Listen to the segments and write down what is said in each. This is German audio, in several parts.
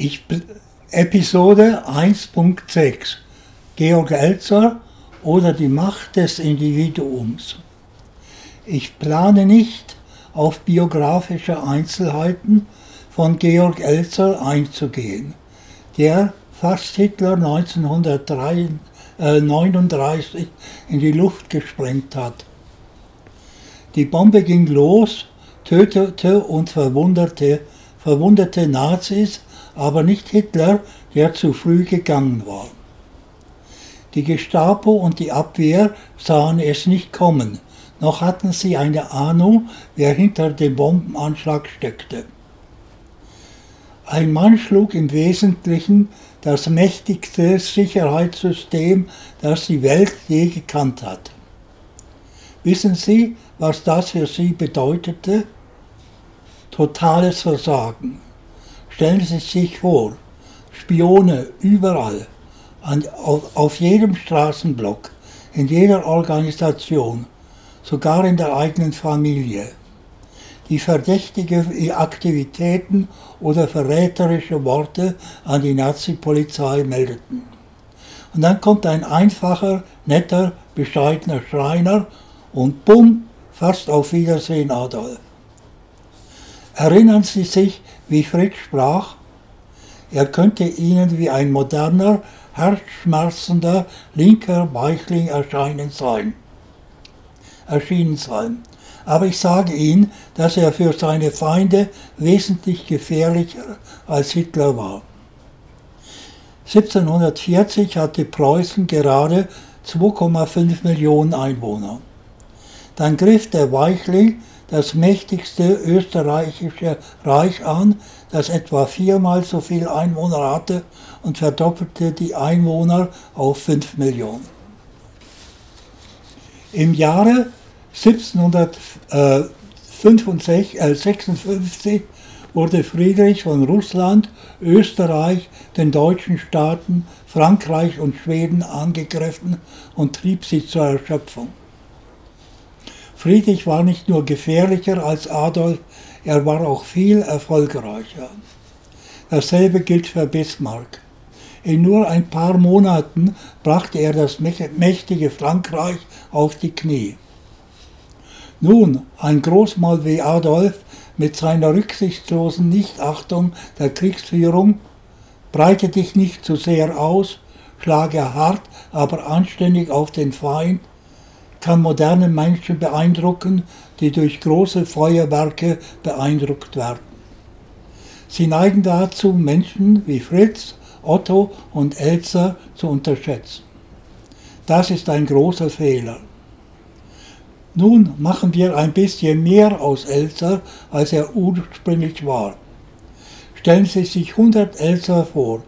Ich, Episode 1.6 Georg Elzer oder die Macht des Individuums. Ich plane nicht, auf biografische Einzelheiten von Georg Elzer einzugehen, der fast Hitler 1939 in die Luft gesprengt hat. Die Bombe ging los, tötete und verwundete, verwundete Nazis, aber nicht Hitler, der zu früh gegangen war. Die Gestapo und die Abwehr sahen es nicht kommen, noch hatten sie eine Ahnung, wer hinter dem Bombenanschlag steckte. Ein Mann schlug im Wesentlichen das mächtigste Sicherheitssystem, das die Welt je gekannt hat. Wissen Sie, was das für Sie bedeutete? Totales Versagen. Stellen Sie sich vor, Spione überall, an, auf, auf jedem Straßenblock, in jeder Organisation, sogar in der eigenen Familie, die verdächtige Aktivitäten oder verräterische Worte an die Nazi-Polizei meldeten. Und dann kommt ein einfacher, netter, bescheidener Schreiner und bumm, fast auf Wiedersehen Adolf. Erinnern Sie sich, wie Fritz sprach? Er könnte Ihnen wie ein moderner, herzschmerzender linker Weichling erscheinen sein erschienen sein. Aber ich sage Ihnen, dass er für seine Feinde wesentlich gefährlicher als Hitler war. 1740 hatte Preußen gerade 2,5 Millionen Einwohner. Dann griff der Weichling das mächtigste österreichische Reich an, das etwa viermal so viel Einwohner hatte und verdoppelte die Einwohner auf 5 Millionen. Im Jahre 1756 wurde Friedrich von Russland, Österreich, den deutschen Staaten, Frankreich und Schweden angegriffen und trieb sie zur Erschöpfung. Friedrich war nicht nur gefährlicher als Adolf, er war auch viel erfolgreicher. Dasselbe gilt für Bismarck. In nur ein paar Monaten brachte er das mächtige Frankreich auf die Knie. Nun, ein Großmal wie Adolf mit seiner rücksichtslosen Nichtachtung der Kriegsführung, breite dich nicht zu sehr aus, schlage hart, aber anständig auf den Feind, kann moderne Menschen beeindrucken, die durch große Feuerwerke beeindruckt werden. Sie neigen dazu, Menschen wie Fritz, Otto und Elzer zu unterschätzen. Das ist ein großer Fehler. Nun machen wir ein bisschen mehr aus Elsa, als er ursprünglich war. Stellen Sie sich 100 Elsa vor,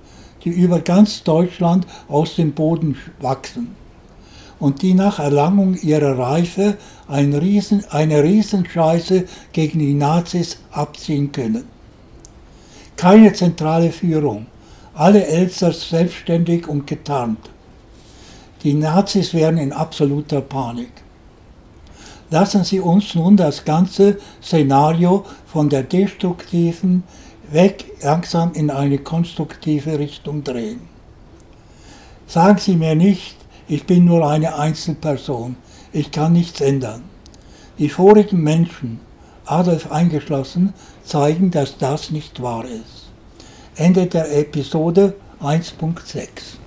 die über ganz Deutschland aus dem Boden wachsen und die nach Erlangung ihrer Reife ein Riesen, eine Riesenscheiße gegen die Nazis abziehen können. Keine zentrale Führung, alle Elsers selbstständig und getarnt. Die Nazis wären in absoluter Panik. Lassen Sie uns nun das ganze Szenario von der destruktiven weg langsam in eine konstruktive Richtung drehen. Sagen Sie mir nicht, ich bin nur eine Einzelperson, ich kann nichts ändern. Die vorigen Menschen, Adolf eingeschlossen, zeigen, dass das nicht wahr ist. Ende der Episode 1.6